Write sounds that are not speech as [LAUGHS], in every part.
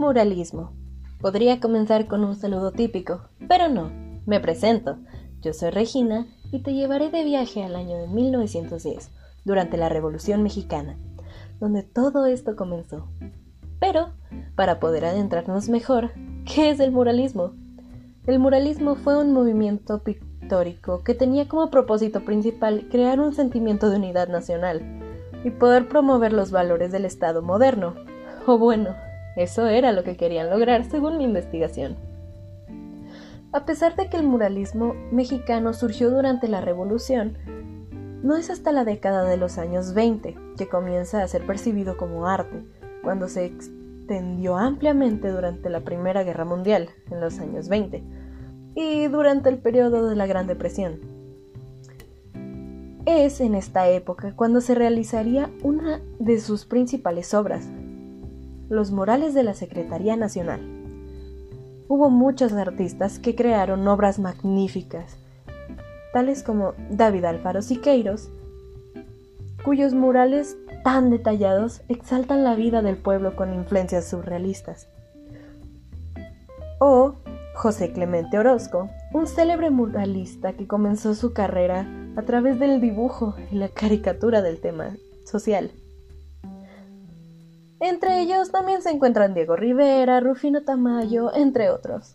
Muralismo. Podría comenzar con un saludo típico, pero no. Me presento. Yo soy Regina y te llevaré de viaje al año de 1910, durante la Revolución Mexicana, donde todo esto comenzó. Pero, para poder adentrarnos mejor, ¿qué es el muralismo? El muralismo fue un movimiento pictórico que tenía como propósito principal crear un sentimiento de unidad nacional y poder promover los valores del Estado moderno, o bueno, eso era lo que querían lograr según mi investigación. A pesar de que el muralismo mexicano surgió durante la Revolución, no es hasta la década de los años 20 que comienza a ser percibido como arte, cuando se extendió ampliamente durante la Primera Guerra Mundial, en los años 20, y durante el periodo de la Gran Depresión. Es en esta época cuando se realizaría una de sus principales obras, los murales de la Secretaría Nacional. Hubo muchos artistas que crearon obras magníficas, tales como David Alfaro Siqueiros, cuyos murales tan detallados exaltan la vida del pueblo con influencias surrealistas. O José Clemente Orozco, un célebre muralista que comenzó su carrera a través del dibujo y la caricatura del tema social. Entre ellos también se encuentran Diego Rivera, Rufino Tamayo, entre otros.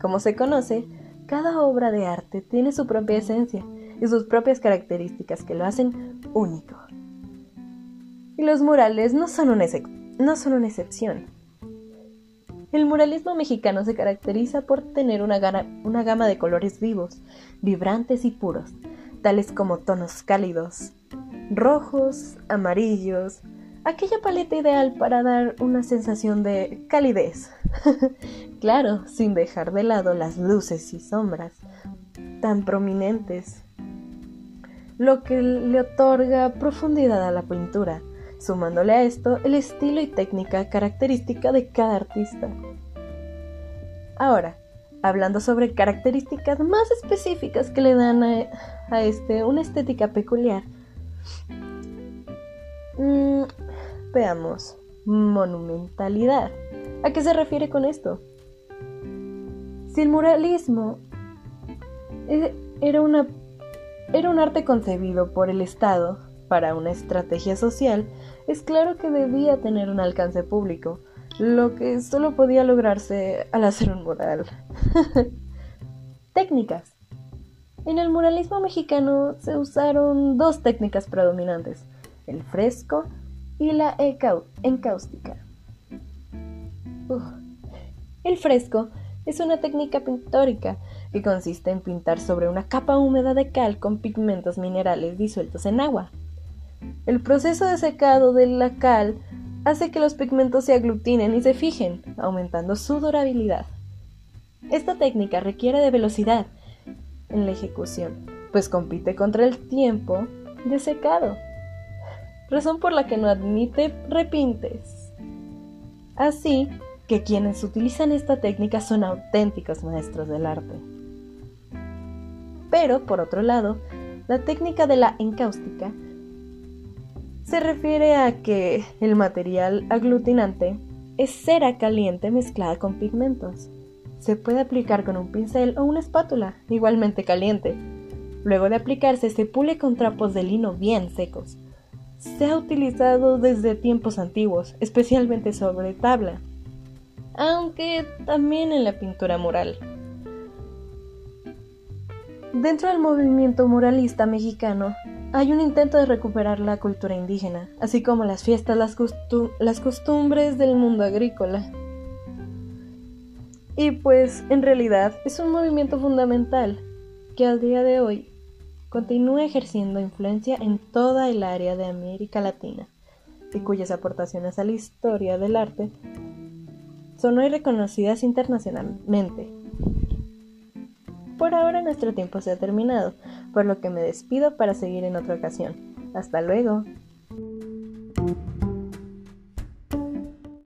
Como se conoce, cada obra de arte tiene su propia esencia y sus propias características que lo hacen único. Y los murales no son, una no son una excepción. El muralismo mexicano se caracteriza por tener una, una gama de colores vivos, vibrantes y puros, tales como tonos cálidos, rojos, amarillos, aquella paleta ideal para dar una sensación de calidez. [LAUGHS] claro, sin dejar de lado las luces y sombras tan prominentes, lo que le otorga profundidad a la pintura, sumándole a esto el estilo y técnica característica de cada artista. Ahora, hablando sobre características más específicas que le dan a, este una estética peculiar, mm, Veamos. Monumentalidad. ¿A qué se refiere con esto? Si el muralismo e, era, una, era un arte concebido por el Estado para una estrategia social, es claro que debía tener un alcance público, lo que solo podía lograrse al hacer un mural. [LAUGHS] Técnicas. En el muralismo mexicano se usaron dos técnicas predominantes, el fresco y la encáustica. El fresco es una técnica pictórica que consiste en pintar sobre una capa húmeda de cal con pigmentos minerales disueltos en agua. El proceso de secado de la cal hace que los pigmentos se aglutinen y se fijen, aumentando su durabilidad. Esta técnica requiere de velocidad en la ejecución, pues compite contra el tiempo de secado razón por la que no admite repintes. Así que quienes utilizan esta técnica son auténticos maestros del arte. Pero, por otro lado, la técnica de la encáustica se refiere a que el material aglutinante es cera caliente mezclada con pigmentos. Se puede aplicar con un pincel o una espátula, igualmente caliente. Luego de aplicarse se pule con trapos de lino bien secos se ha utilizado desde tiempos antiguos, especialmente sobre tabla, aunque también en la pintura mural. Dentro del movimiento muralista mexicano hay un intento de recuperar la cultura indígena, así como las fiestas, las, las costumbres del mundo agrícola. Y pues en realidad es un movimiento fundamental que al día de hoy continúa ejerciendo influencia en toda el área de América Latina y cuyas aportaciones a la historia del arte son hoy reconocidas internacionalmente. Por ahora nuestro tiempo se ha terminado, por lo que me despido para seguir en otra ocasión. Hasta luego.